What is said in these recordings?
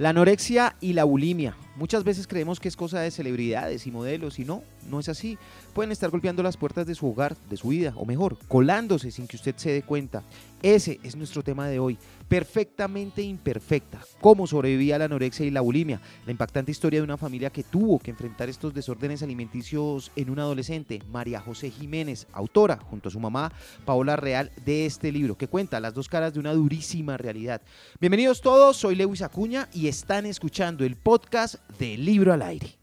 La anorexia y la bulimia. Muchas veces creemos que es cosa de celebridades y modelos y no, no es así. Pueden estar golpeando las puertas de su hogar, de su vida, o mejor, colándose sin que usted se dé cuenta. Ese es nuestro tema de hoy. Perfectamente imperfecta. Cómo sobrevivía la anorexia y la bulimia. La impactante historia de una familia que tuvo que enfrentar estos desórdenes alimenticios en una adolescente, María José Jiménez, autora, junto a su mamá, Paola Real, de este libro, que cuenta las dos caras de una durísima realidad. Bienvenidos todos, soy Lewis Acuña y están escuchando el podcast de Libro al Aire.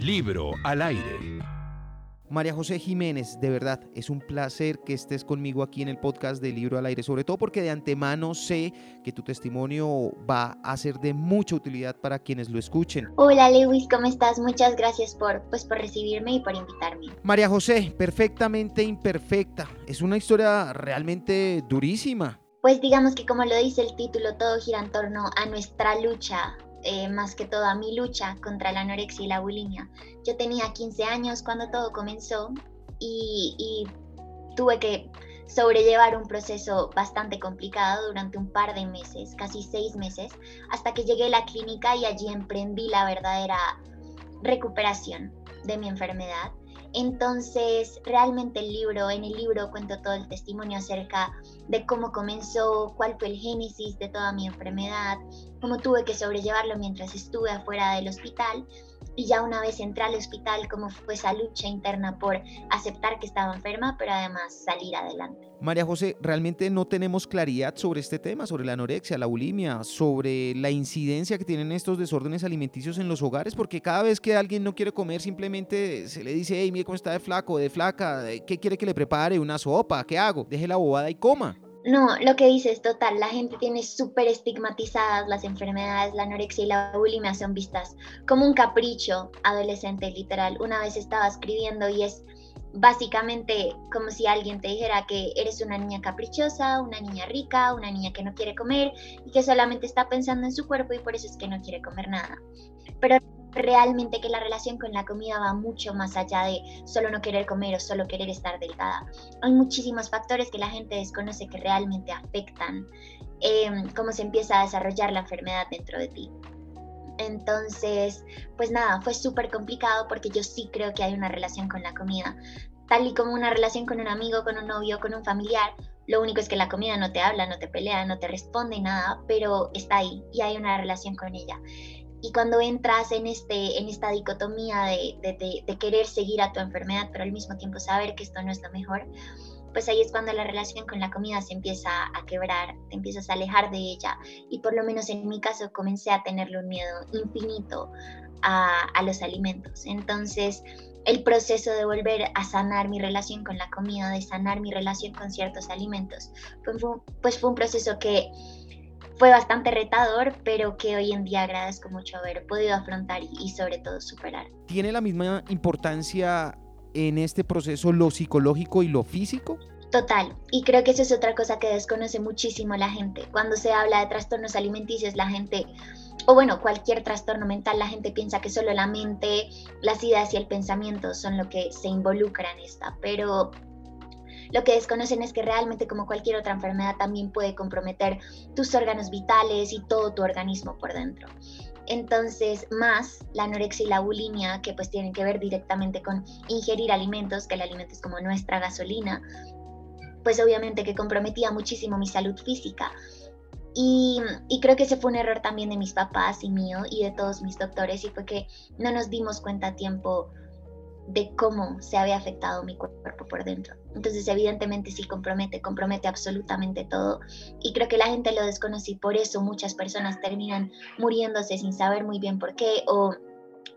Libro al Aire. María José Jiménez, de verdad, es un placer que estés conmigo aquí en el podcast de Libro al Aire, sobre todo porque de antemano sé que tu testimonio va a ser de mucha utilidad para quienes lo escuchen. Hola Lewis, ¿cómo estás? Muchas gracias por, pues, por recibirme y por invitarme. María José, perfectamente imperfecta, es una historia realmente durísima. Pues digamos que como lo dice el título, todo gira en torno a nuestra lucha eh, más que todo a mi lucha contra la anorexia y la bulimia. Yo tenía 15 años cuando todo comenzó y, tuve que sobrellevar un proceso bastante complicado durante un par de meses, casi seis meses, hasta que llegué a la clínica y allí emprendí la verdadera recuperación de mi enfermedad. Entonces, realmente el libro, en el libro cuento todo el testimonio acerca de cómo comenzó, cuál fue el génesis de toda mi enfermedad, cómo tuve que sobrellevarlo mientras estuve afuera del hospital y ya una vez entré al hospital, cómo fue esa lucha interna por aceptar que estaba enferma, pero además salir adelante. María José, realmente no tenemos claridad sobre este tema, sobre la anorexia, la bulimia, sobre la incidencia que tienen estos desórdenes alimenticios en los hogares, porque cada vez que alguien no quiere comer, simplemente se le dice, hey, mire cómo está de flaco, de flaca, ¿qué quiere que le prepare? ¿Una sopa? ¿Qué hago? Deje la bobada y coma. No, lo que dices, total, la gente tiene súper estigmatizadas las enfermedades, la anorexia y la bulimia son vistas como un capricho adolescente, literal. Una vez estaba escribiendo y es básicamente como si alguien te dijera que eres una niña caprichosa, una niña rica, una niña que no quiere comer y que solamente está pensando en su cuerpo y por eso es que no quiere comer nada. Pero realmente que la relación con la comida va mucho más allá de solo no querer comer o solo querer estar delgada. Hay muchísimos factores que la gente desconoce que realmente afectan em, cómo se empieza a desarrollar la enfermedad dentro de ti. Entonces, pues nada, fue súper complicado porque yo sí creo que hay una relación con la comida. Tal y como una relación con un amigo, con un novio, con un familiar, lo único es que la comida no te habla, no te pelea, no te responde nada, pero está ahí y hay una relación con ella. Y cuando entras en, este, en esta dicotomía de, de, querer seguir a tu enfermedad, pero al mismo tiempo saber que esto no es lo mejor, pues ahí es cuando la relación con la comida se empieza a quebrar, te empiezas a alejar de ella. Y por lo menos en mi caso comencé a tenerle un miedo infinito a, a los alimentos. Entonces, el proceso de volver a sanar mi relación con la comida, de sanar mi relación con ciertos alimentos, pues fue un proceso que fue bastante retador, pero que hoy en día agradezco mucho haber podido afrontar y, sobre todo superar. ¿Tiene la misma importancia en este proceso lo psicológico y lo físico? Total, y creo que eso es otra cosa que desconoce muchísimo la gente. Cuando se habla de trastornos alimenticios, la gente, o bueno, cualquier trastorno mental, la gente piensa que solo la mente, las ideas y el pensamiento son lo que se involucra en esta, pero lo que desconocen es que realmente como cualquier otra enfermedad también puede comprometer tus órganos vitales y todo tu organismo por dentro. Entonces, más la anorexia y la bulimia, que pues tienen que ver directamente con ingerir alimentos, que el alimento es como nuestra gasolina, pues obviamente que comprometía muchísimo mi salud física. Y, creo que ese fue un error también de mis papás y mío y de todos mis doctores, y fue que no nos dimos cuenta a tiempo de cómo se había afectado mi cuerpo por dentro. Entonces, evidentemente sí compromete, compromete absolutamente todo. Y creo que la gente lo desconoce y por eso muchas personas terminan muriéndose sin saber muy bien por qué o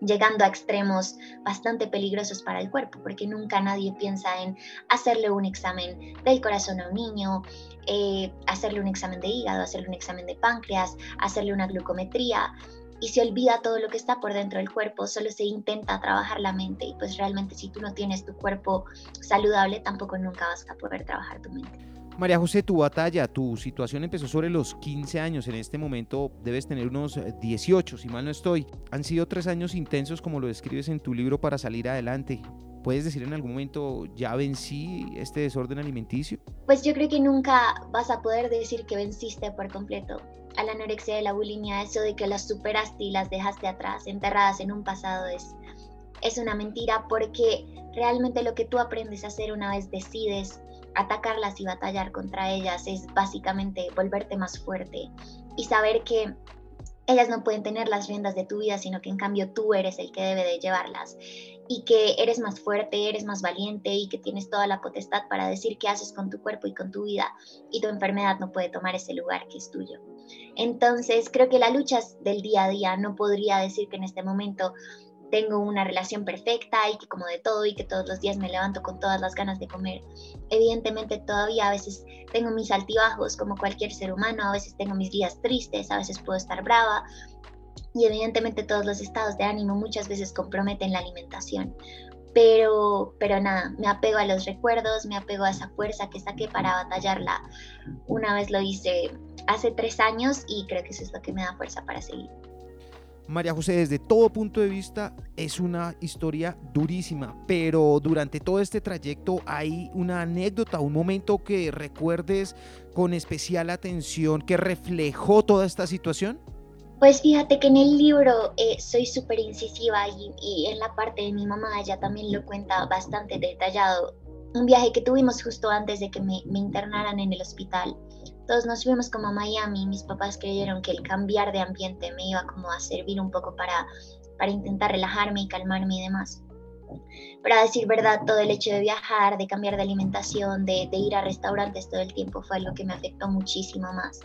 llegando a extremos bastante peligrosos para el cuerpo, porque nunca nadie piensa en hacerle un examen del corazón a un niño, eh, hacerle un examen de hígado, hacerle un examen de páncreas, hacerle una glucometría y se olvida todo lo que está por dentro del cuerpo, solo se intenta trabajar la mente y pues realmente si tú no tienes tu cuerpo saludable tampoco nunca vas a poder trabajar tu mente. María José, tu batalla, tu situación empezó sobre los 15 años. En este momento debes tener unos 18, si mal no estoy. Han sido tres años intensos, como lo describes en tu libro, para salir adelante. ¿Puedes decir en algún momento, ya vencí este desorden alimenticio? Pues yo creo que nunca vas a poder decir que venciste por completo a la anorexia y la bulimia, eso de que las superaste y las dejaste atrás, enterradas en un pasado, es, es una mentira porque realmente lo que tú aprendes a hacer una vez decides atacarlas y batallar contra ellas es básicamente volverte más fuerte y saber que ellas no pueden tener las riendas de tu vida, sino que en cambio tú eres el que debe de llevarlas y que eres más fuerte, eres más valiente y que tienes toda la potestad para decir qué haces con tu cuerpo y con tu vida y tu enfermedad no puede tomar ese lugar que es tuyo. Entonces, creo que la lucha del día a día no podría decir que en este momento tengo una relación perfecta y que como de todo y que todos los días me levanto con todas las ganas de comer. Evidentemente todavía a veces tengo mis altibajos como cualquier ser humano, a veces tengo mis días tristes, a veces puedo estar brava y evidentemente todos los estados de ánimo muchas veces comprometen la alimentación. Pero, pero nada, me apego a los recuerdos, me apego a esa fuerza que saqué para batallarla. Una vez lo hice hace tres años y creo que eso es lo que me da fuerza para seguir. María José, desde todo punto de vista es una historia durísima, pero durante todo este trayecto hay una anécdota, un momento que recuerdes con especial atención que reflejó toda esta situación. Pues fíjate que en el libro eh, soy súper incisiva y, en la parte de mi mamá ella también lo cuenta bastante detallado. Un viaje que tuvimos justo antes de que me, me internaran en el hospital todos nos fuimos como a Miami. Mis papás creyeron que el cambiar de ambiente me iba como a servir un poco para, para intentar relajarme y calmarme y demás. Pero a decir verdad, todo el hecho de viajar, de cambiar de alimentación, de, de, ir a restaurantes todo el tiempo fue algo que me afectó muchísimo más.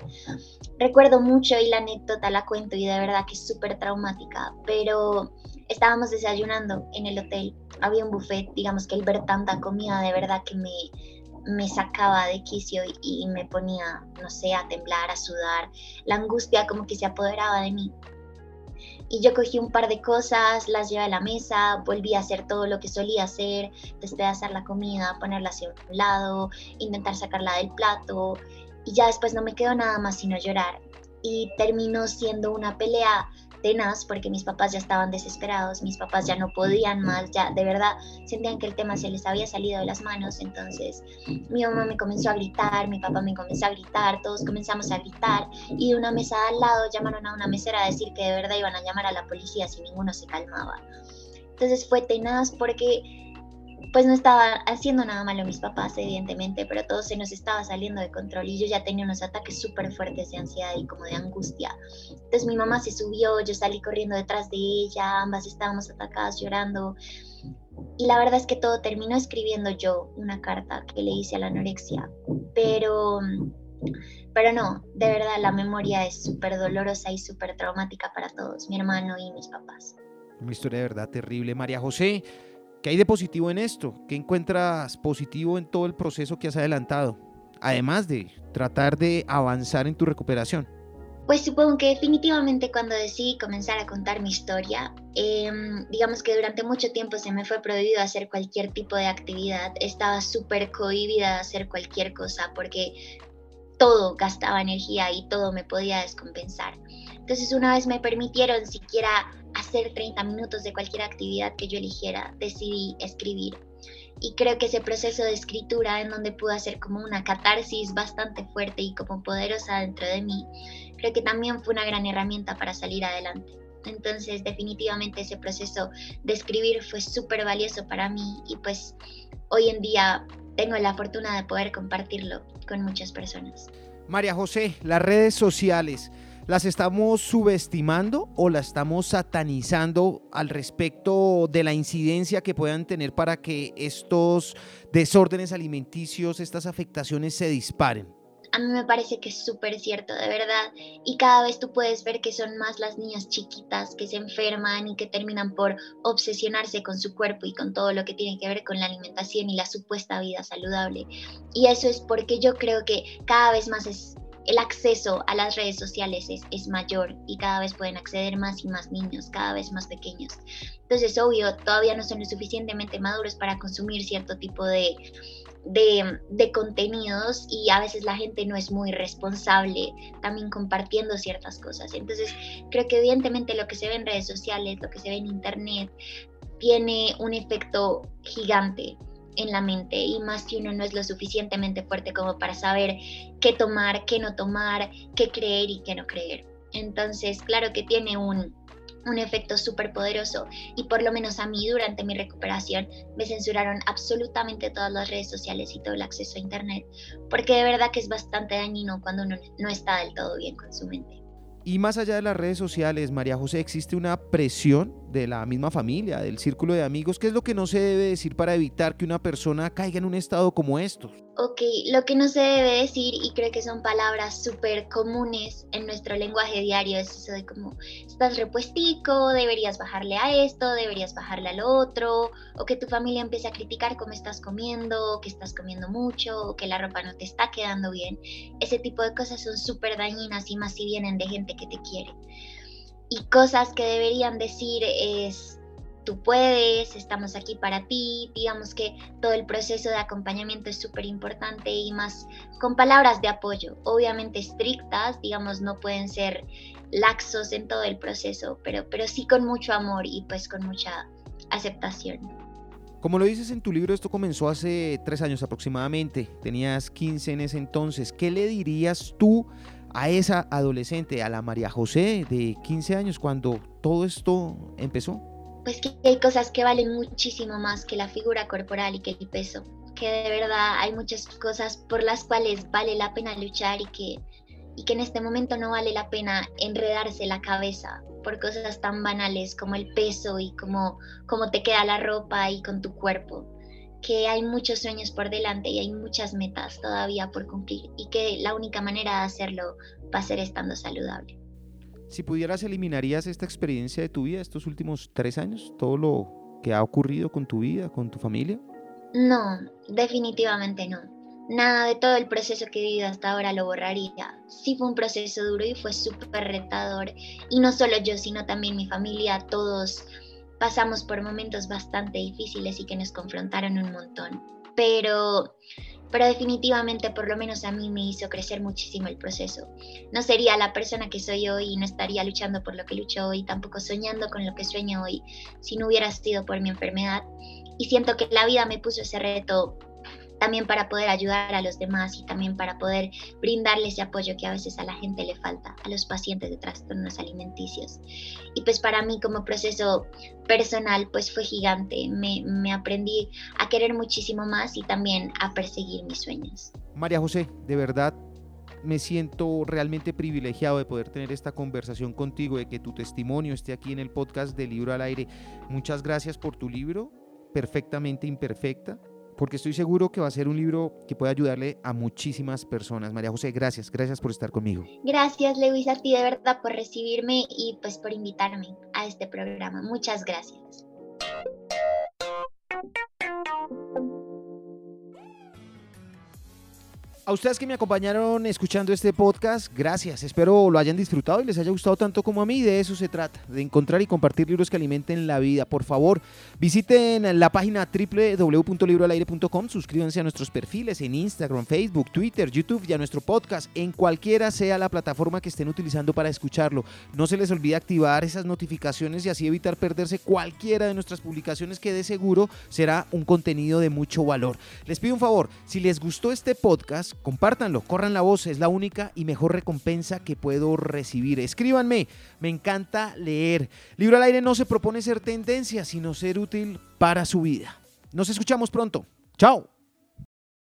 Recuerdo mucho y la anécdota la cuento y de verdad que es súper traumática, pero estábamos desayunando en el hotel, había un buffet, digamos que el ver tanta comida de verdad que me, me sacaba de quicio y, me ponía, no sé, a temblar, a sudar. La angustia como que se apoderaba de mí. Y yo cogí un par de cosas, las llevé a la mesa, volví a hacer todo lo que solía hacer, despedazar la comida, ponerla hacia un lado, intentar sacarla del plato. Y ya después no me quedó nada más sino llorar. Y terminó siendo una pelea tenaz porque mis papás ya estaban desesperados, mis papás ya no podían más, ya de verdad sentían que el tema se les había salido de las manos, entonces mi mamá me comenzó a gritar, mi papá me comenzó a gritar, todos comenzamos a gritar y de una mesa al lado llamaron a una mesera a decir que de verdad iban a llamar a la policía si ninguno se calmaba. Entonces fue tenaz porque pues no estaba haciendo nada malo mis papás, evidentemente, pero todo se nos estaba saliendo de control y yo ya tenía unos ataques súper fuertes de ansiedad y como de angustia. Entonces mi mamá se subió, yo salí corriendo detrás de ella, ambas estábamos atacadas llorando. Y la verdad es que todo terminó escribiendo yo una carta que le hice a la anorexia, pero, pero no, de verdad la memoria es súper dolorosa y súper traumática para todos, mi hermano y mis papás. Una historia de verdad terrible. María José, ¿Qué hay de positivo en esto? ¿Qué encuentras positivo en todo el proceso que has adelantado? Además de tratar de avanzar en tu recuperación. Pues supongo que definitivamente cuando decidí comenzar a contar mi historia, em, digamos que durante mucho tiempo se me fue prohibido hacer cualquier tipo de actividad, estaba súper cohibida de hacer cualquier cosa porque todo gastaba energía y todo me podía descompensar. Entonces una vez me permitieron siquiera hacer 30 minutos de cualquier actividad que yo eligiera, decidí escribir. Y creo que ese proceso de escritura en donde pude hacer como una catarsis bastante fuerte y como poderosa dentro de mí, creo que también fue una gran herramienta para salir adelante. Entonces definitivamente ese proceso de escribir fue súper valioso para mí y pues hoy en día tengo la fortuna de poder compartirlo con muchas personas. María José, las redes sociales. ¿Las estamos subestimando o las estamos satanizando al respecto de la incidencia que puedan tener para que estos desórdenes alimenticios, estas afectaciones se disparen? a mí me parece que es súper cierto, de verdad. Y cada vez tú puedes ver que son más las niñas chiquitas que se enferman y que terminan por obsesionarse con su cuerpo y con todo lo que tiene que ver con la alimentación y la supuesta vida saludable. Y eso es porque yo creo que cada vez más es el acceso a las redes sociales es, mayor y cada vez pueden acceder más y más niños, cada vez más pequeños. Entonces, obvio, todavía no son lo suficientemente maduros para consumir cierto tipo de, de, contenidos y a veces la gente no es muy responsable también compartiendo ciertas cosas. Entonces, creo que evidentemente lo que se ve en redes sociales, lo que se ve en internet, tiene un efecto gigante en la mente y más si uno no es lo suficientemente fuerte como para saber qué tomar, qué no tomar, qué creer y qué no creer. Entonces, claro que tiene un, un efecto súper poderoso y por lo menos a mí durante mi recuperación me censuraron absolutamente todas las redes sociales y todo el acceso a internet porque de verdad que es bastante dañino cuando uno no está del todo bien con su mente. Y más allá de las redes sociales, María José, existe una presión de la misma familia, del círculo de amigos. ¿Qué es lo que no se debe decir para evitar que una persona caiga en un estado como estos? Ok, lo que no se debe decir, y creo que son palabras súper comunes en nuestro lenguaje diario, es eso de como, estás repuestico, deberías bajarle a esto, deberías bajarle a lo otro, o que tu familia empiece a criticar cómo estás comiendo, que estás comiendo mucho, o que la ropa no te está quedando bien. Ese tipo de cosas son súper dañinas y más si vienen de gente que te quiere. Y cosas que deberían decir es, tú puedes, estamos aquí para ti, digamos que todo el proceso de acompañamiento es súper importante y más con palabras de apoyo, obviamente estrictas, digamos, no pueden ser laxos en todo el proceso, pero, pero sí con mucho amor y pues con mucha aceptación. Como lo dices en tu libro, esto comenzó hace tres años aproximadamente, tenías 15 en ese entonces, ¿qué le dirías tú a esa adolescente, a la María José de 15 años, cuando todo esto empezó? Pues que hay cosas que valen muchísimo más que la figura corporal y que el peso, que de verdad hay muchas cosas por las cuales vale la pena luchar y que, y que en este momento no vale la pena enredarse la cabeza por cosas tan banales como el peso y como cómo te queda la ropa y con tu cuerpo que hay muchos sueños por delante y hay muchas metas todavía por cumplir y que la única manera de hacerlo va a ser estando saludable. Si pudieras, ¿eliminarías esta experiencia de tu vida, estos últimos tres años? ¿Todo lo que ha ocurrido con tu vida, con tu familia? No, definitivamente no. Nada de todo el proceso que he vivido hasta ahora lo borraría. Sí fue un proceso duro y fue súper retador. Y no solo yo, sino también mi familia, todos pasamos por momentos bastante difíciles y que nos confrontaron un montón. Pero, pero definitivamente, por lo menos a mí me hizo crecer muchísimo el proceso. No sería la persona que soy hoy y no estaría luchando por lo que lucho hoy, tampoco soñando con lo que sueño hoy, si no hubiera sido por mi enfermedad. Y siento que la vida me puso ese reto también para poder ayudar a los demás y también para poder brindarles ese apoyo que a veces a la gente le falta, a los pacientes de trastornos alimenticios. Y pues para mí como proceso personal pues fue gigante, me, me aprendí a querer muchísimo más y también a perseguir mis sueños. María José, de verdad me siento realmente privilegiado de poder tener esta conversación contigo, de que tu testimonio esté aquí en el podcast de Libro al Aire. Muchas gracias por tu libro, perfectamente imperfecta porque estoy seguro que va a ser un libro que puede ayudarle a muchísimas personas. María José, gracias, gracias por estar conmigo. Gracias, Lewis, a ti de verdad por recibirme y pues por invitarme a este programa. Muchas gracias. A ustedes que me acompañaron escuchando este podcast, gracias. Espero lo hayan disfrutado y les haya gustado tanto como a mí. De eso se trata, de encontrar y compartir libros que alimenten la vida. Por favor, visiten la página www.libroalaire.com, suscríbanse a nuestros perfiles en Instagram, Facebook, Twitter, YouTube y a nuestro podcast, en cualquiera sea la plataforma que estén utilizando para escucharlo. No se les olvide activar esas notificaciones y así evitar perderse cualquiera de nuestras publicaciones que de seguro será un contenido de mucho valor. Les pido un favor, si les gustó este podcast, compártanlo, corran la voz, es la única y mejor recompensa que puedo recibir. Escríbanme, me encanta leer. Libro al aire no se propone ser tendencia, sino ser útil para su vida. Nos escuchamos pronto. Chao.